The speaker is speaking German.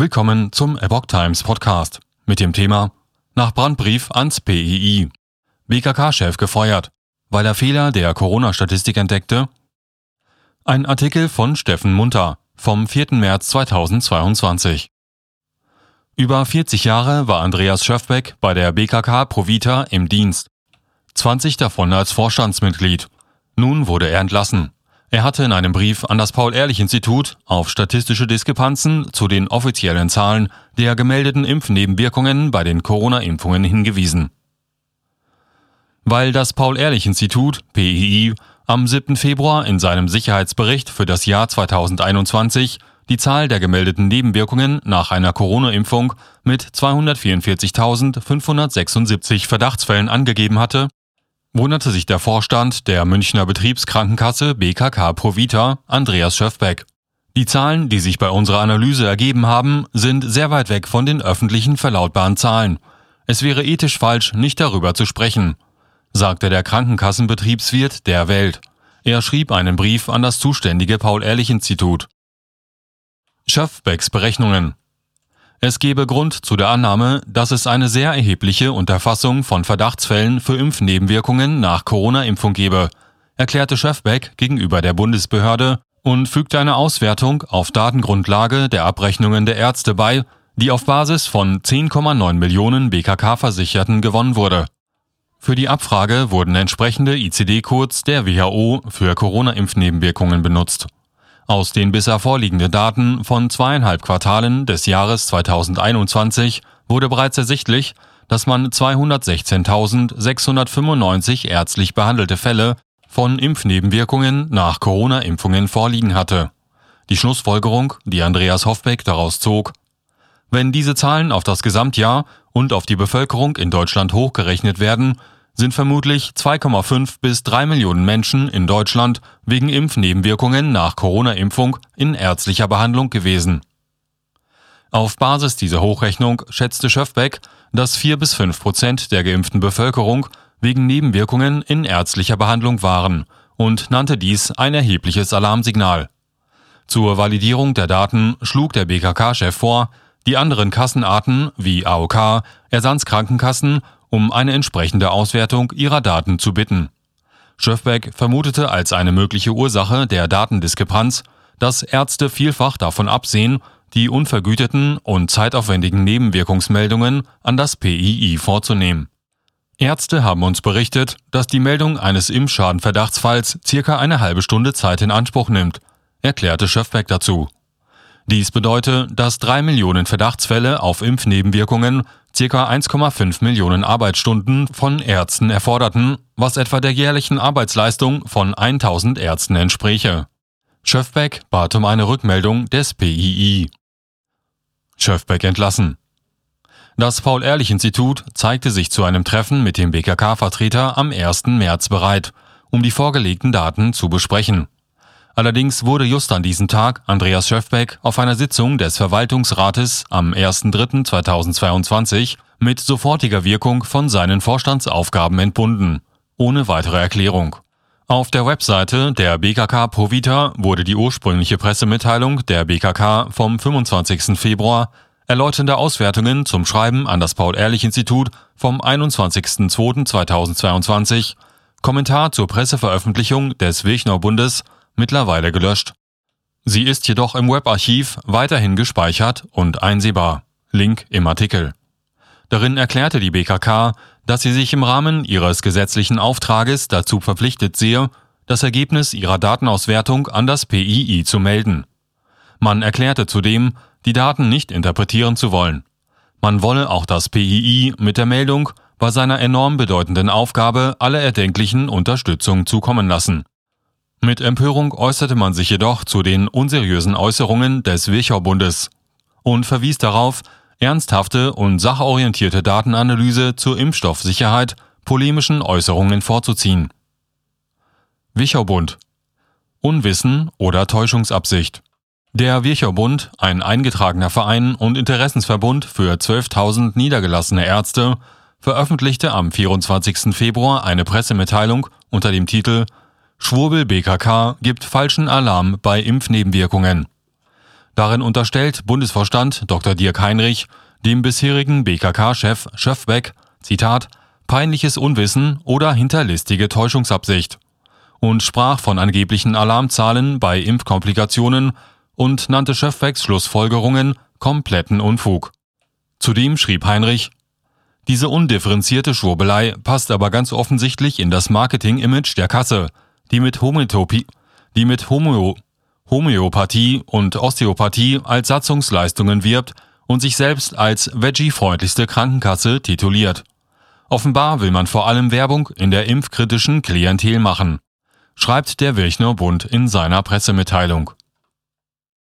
Willkommen zum Epoch Times Podcast mit dem Thema Nach Brandbrief ans PII. BKK-Chef gefeuert, weil er Fehler der Corona-Statistik entdeckte. Ein Artikel von Steffen Munter vom 4. März 2022. Über 40 Jahre war Andreas Schöfbeck bei der BKK Provita im Dienst. 20 davon als Vorstandsmitglied. Nun wurde er entlassen. Er hatte in einem Brief an das Paul-Ehrlich-Institut auf statistische Diskrepanzen zu den offiziellen Zahlen der gemeldeten Impfnebenwirkungen bei den Corona-Impfungen hingewiesen. Weil das Paul-Ehrlich-Institut, PII, am 7. Februar in seinem Sicherheitsbericht für das Jahr 2021 die Zahl der gemeldeten Nebenwirkungen nach einer Corona-Impfung mit 244.576 Verdachtsfällen angegeben hatte, wunderte sich der Vorstand der Münchner Betriebskrankenkasse BKK Provita, Andreas Schöfbeck. Die Zahlen, die sich bei unserer Analyse ergeben haben, sind sehr weit weg von den öffentlichen verlautbaren Zahlen. Es wäre ethisch falsch, nicht darüber zu sprechen, sagte der Krankenkassenbetriebswirt der Welt. Er schrieb einen Brief an das zuständige Paul-Ehrlich-Institut. Schöfbecks Berechnungen es gebe Grund zu der Annahme, dass es eine sehr erhebliche Unterfassung von Verdachtsfällen für Impfnebenwirkungen nach Corona-Impfung gebe, erklärte Schöfbeck gegenüber der Bundesbehörde und fügte eine Auswertung auf Datengrundlage der Abrechnungen der Ärzte bei, die auf Basis von 10,9 Millionen BKK-Versicherten gewonnen wurde. Für die Abfrage wurden entsprechende ICD-Codes der WHO für Corona-Impfnebenwirkungen benutzt. Aus den bisher vorliegenden Daten von zweieinhalb Quartalen des Jahres 2021 wurde bereits ersichtlich, dass man 216.695 ärztlich behandelte Fälle von Impfnebenwirkungen nach Corona-Impfungen vorliegen hatte. Die Schlussfolgerung, die Andreas Hoffbeck daraus zog, wenn diese Zahlen auf das Gesamtjahr und auf die Bevölkerung in Deutschland hochgerechnet werden, sind vermutlich 2,5 bis 3 Millionen Menschen in Deutschland wegen Impfnebenwirkungen nach Corona-Impfung in ärztlicher Behandlung gewesen. Auf Basis dieser Hochrechnung schätzte Schöfbeck, dass 4 bis 5 Prozent der geimpften Bevölkerung wegen Nebenwirkungen in ärztlicher Behandlung waren und nannte dies ein erhebliches Alarmsignal. Zur Validierung der Daten schlug der BKK-Chef vor, die anderen Kassenarten wie AOK, Ersatzkrankenkassen um eine entsprechende Auswertung ihrer Daten zu bitten. Schöfbeck vermutete als eine mögliche Ursache der Datendiskrepanz, dass Ärzte vielfach davon absehen, die unvergüteten und zeitaufwendigen Nebenwirkungsmeldungen an das PII vorzunehmen. Ärzte haben uns berichtet, dass die Meldung eines Impfschadenverdachtsfalls circa eine halbe Stunde Zeit in Anspruch nimmt, erklärte Schöfbeck dazu. Dies bedeutet, dass drei Millionen Verdachtsfälle auf Impfnebenwirkungen ca. 1,5 Millionen Arbeitsstunden von Ärzten erforderten, was etwa der jährlichen Arbeitsleistung von 1000 Ärzten entspräche. Schöfbeck bat um eine Rückmeldung des PII. Schöfbeck entlassen. Das Paul-Ehrlich-Institut zeigte sich zu einem Treffen mit dem BKK-Vertreter am 1. März bereit, um die vorgelegten Daten zu besprechen. Allerdings wurde just an diesem Tag Andreas Schöfbeck auf einer Sitzung des Verwaltungsrates am 1.3.2022 mit sofortiger Wirkung von seinen Vorstandsaufgaben entbunden, ohne weitere Erklärung. Auf der Webseite der BKK Provita wurde die ursprüngliche Pressemitteilung der BKK vom 25. Februar erläuternde Auswertungen zum Schreiben an das Paul-Ehrlich-Institut vom 21.02.2022, Kommentar zur Presseveröffentlichung des Wilchner Bundes mittlerweile gelöscht. Sie ist jedoch im Webarchiv weiterhin gespeichert und einsehbar. Link im Artikel. Darin erklärte die BKK, dass sie sich im Rahmen ihres gesetzlichen Auftrages dazu verpflichtet sehe, das Ergebnis ihrer Datenauswertung an das PII zu melden. Man erklärte zudem, die Daten nicht interpretieren zu wollen. Man wolle auch das PII mit der Meldung bei seiner enorm bedeutenden Aufgabe alle erdenklichen Unterstützung zukommen lassen. Mit Empörung äußerte man sich jedoch zu den unseriösen Äußerungen des Wirchow-Bundes und verwies darauf, ernsthafte und sachorientierte Datenanalyse zur Impfstoffsicherheit polemischen Äußerungen vorzuziehen. Wirchow-Bund Unwissen oder Täuschungsabsicht Der Wirchow-Bund, ein eingetragener Verein und Interessensverbund für 12.000 niedergelassene Ärzte, veröffentlichte am 24. Februar eine Pressemitteilung unter dem Titel Schwurbel BKK gibt falschen Alarm bei Impfnebenwirkungen. Darin unterstellt Bundesvorstand Dr. Dirk Heinrich dem bisherigen BKK-Chef Schöffbeck, Zitat, peinliches Unwissen oder hinterlistige Täuschungsabsicht und sprach von angeblichen Alarmzahlen bei Impfkomplikationen und nannte Schöffbecks Schlussfolgerungen kompletten Unfug. Zudem schrieb Heinrich, diese undifferenzierte Schwurbelei passt aber ganz offensichtlich in das Marketing-Image der Kasse, die mit Homöopie, die mit Homö Homöopathie und Osteopathie als Satzungsleistungen wirbt und sich selbst als Veggie-freundlichste Krankenkasse tituliert. Offenbar will man vor allem Werbung in der impfkritischen Klientel machen, schreibt der Wirchner Bund in seiner Pressemitteilung.